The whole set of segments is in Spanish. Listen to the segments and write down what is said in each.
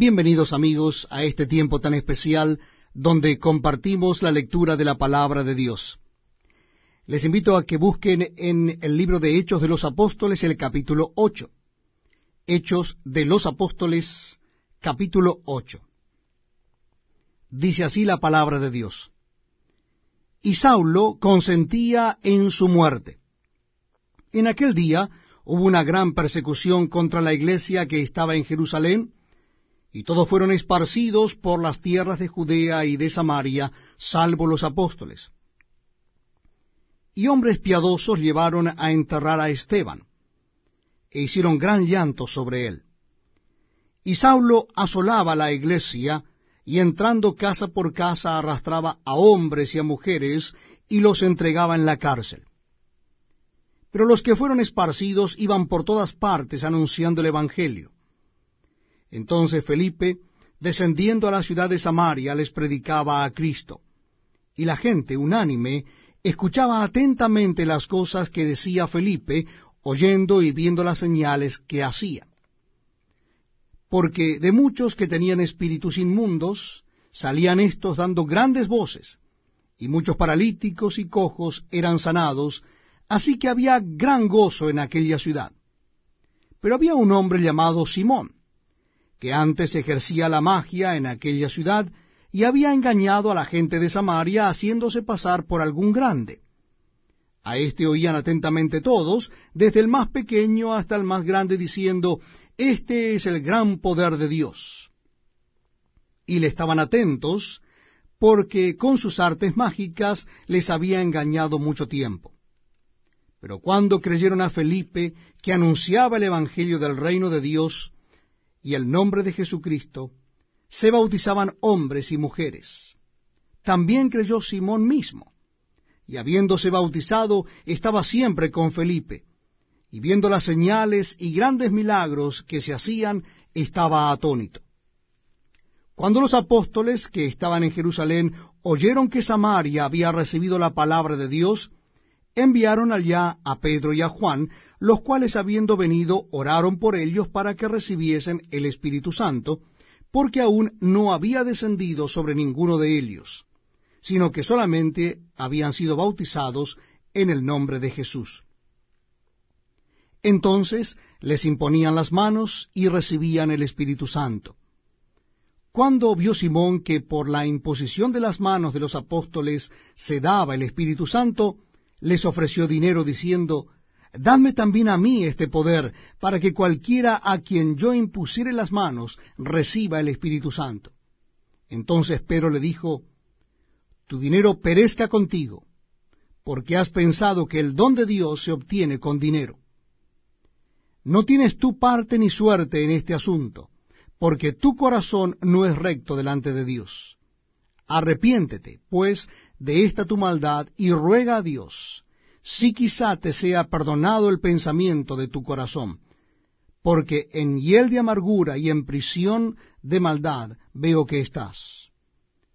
Bienvenidos amigos a este tiempo tan especial donde compartimos la lectura de la palabra de Dios. Les invito a que busquen en el libro de Hechos de los Apóstoles el capítulo 8. Hechos de los Apóstoles capítulo 8. Dice así la palabra de Dios. Y Saulo consentía en su muerte. En aquel día hubo una gran persecución contra la iglesia que estaba en Jerusalén, y todos fueron esparcidos por las tierras de Judea y de Samaria, salvo los apóstoles. Y hombres piadosos llevaron a enterrar a Esteban, e hicieron gran llanto sobre él. Y Saulo asolaba la iglesia, y entrando casa por casa arrastraba a hombres y a mujeres, y los entregaba en la cárcel. Pero los que fueron esparcidos iban por todas partes anunciando el Evangelio. Entonces Felipe, descendiendo a la ciudad de Samaria, les predicaba a Cristo. Y la gente, unánime, escuchaba atentamente las cosas que decía Felipe, oyendo y viendo las señales que hacía. Porque de muchos que tenían espíritus inmundos, salían éstos dando grandes voces, y muchos paralíticos y cojos eran sanados, Así que había gran gozo en aquella ciudad. Pero había un hombre llamado Simón, que antes ejercía la magia en aquella ciudad y había engañado a la gente de Samaria haciéndose pasar por algún grande. A éste oían atentamente todos, desde el más pequeño hasta el más grande, diciendo, Este es el gran poder de Dios. Y le estaban atentos, porque con sus artes mágicas les había engañado mucho tiempo. Pero cuando creyeron a Felipe, que anunciaba el Evangelio del reino de Dios y el nombre de Jesucristo, se bautizaban hombres y mujeres. También creyó Simón mismo, y habiéndose bautizado, estaba siempre con Felipe, y viendo las señales y grandes milagros que se hacían, estaba atónito. Cuando los apóstoles que estaban en Jerusalén oyeron que Samaria había recibido la palabra de Dios, enviaron allá a Pedro y a Juan, los cuales habiendo venido oraron por ellos para que recibiesen el Espíritu Santo, porque aún no había descendido sobre ninguno de ellos, sino que solamente habían sido bautizados en el nombre de Jesús. Entonces les imponían las manos y recibían el Espíritu Santo. Cuando vio Simón que por la imposición de las manos de los apóstoles se daba el Espíritu Santo, les ofreció dinero diciendo, Dame también a mí este poder, para que cualquiera a quien yo impusiere las manos reciba el Espíritu Santo. Entonces Pedro le dijo, Tu dinero perezca contigo, porque has pensado que el don de Dios se obtiene con dinero. No tienes tu parte ni suerte en este asunto, porque tu corazón no es recto delante de Dios. Arrepiéntete, pues, de esta tu maldad y ruega a Dios, si quizá te sea perdonado el pensamiento de tu corazón, porque en hiel de amargura y en prisión de maldad veo que estás.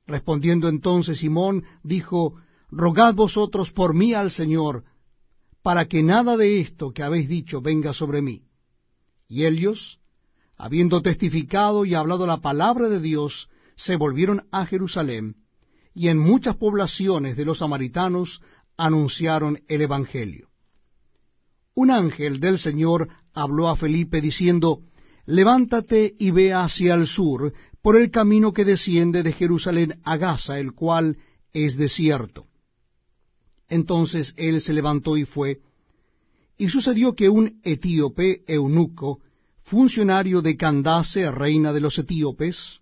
Respondiendo entonces Simón dijo, Rogad vosotros por mí al Señor, para que nada de esto que habéis dicho venga sobre mí. Y ellos, habiendo testificado y hablado la palabra de Dios, se volvieron a Jerusalén, y en muchas poblaciones de los samaritanos anunciaron el Evangelio. Un ángel del Señor habló a Felipe diciendo, Levántate y ve hacia el sur, por el camino que desciende de Jerusalén a Gaza, el cual es desierto. Entonces él se levantó y fue, y sucedió que un etíope eunuco, funcionario de Candace, reina de los etíopes,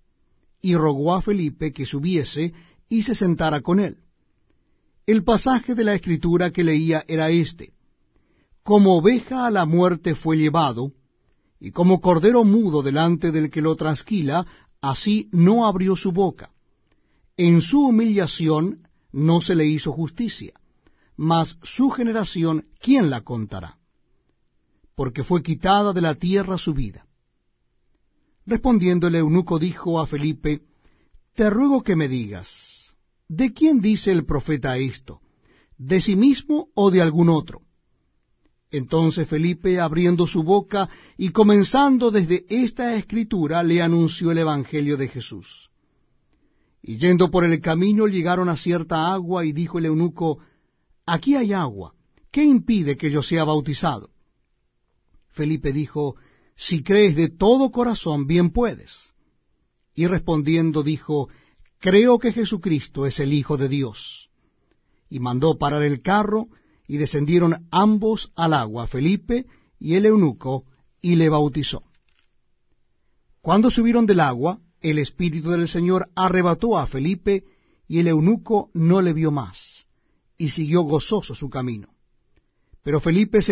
Y rogó a Felipe que subiese y se sentara con él. El pasaje de la escritura que leía era este. Como oveja a la muerte fue llevado, y como cordero mudo delante del que lo trasquila, así no abrió su boca. En su humillación no se le hizo justicia, mas su generación, ¿quién la contará? Porque fue quitada de la tierra su vida. Respondiendo el eunuco dijo a Felipe, Te ruego que me digas, ¿de quién dice el profeta esto? ¿De sí mismo o de algún otro? Entonces Felipe, abriendo su boca y comenzando desde esta escritura, le anunció el Evangelio de Jesús. Y yendo por el camino llegaron a cierta agua y dijo el eunuco, Aquí hay agua, ¿qué impide que yo sea bautizado? Felipe dijo, Si crees de todo corazón, bien puedes. Y respondiendo dijo, Creo que Jesucristo es el Hijo de Dios. Y mandó parar el carro, y descendieron ambos al agua, Felipe y el eunuco, y le bautizó. Cuando subieron del agua, el Espíritu del Señor arrebató a Felipe, y el eunuco no le vio más, y siguió gozoso su camino. Pero Felipe se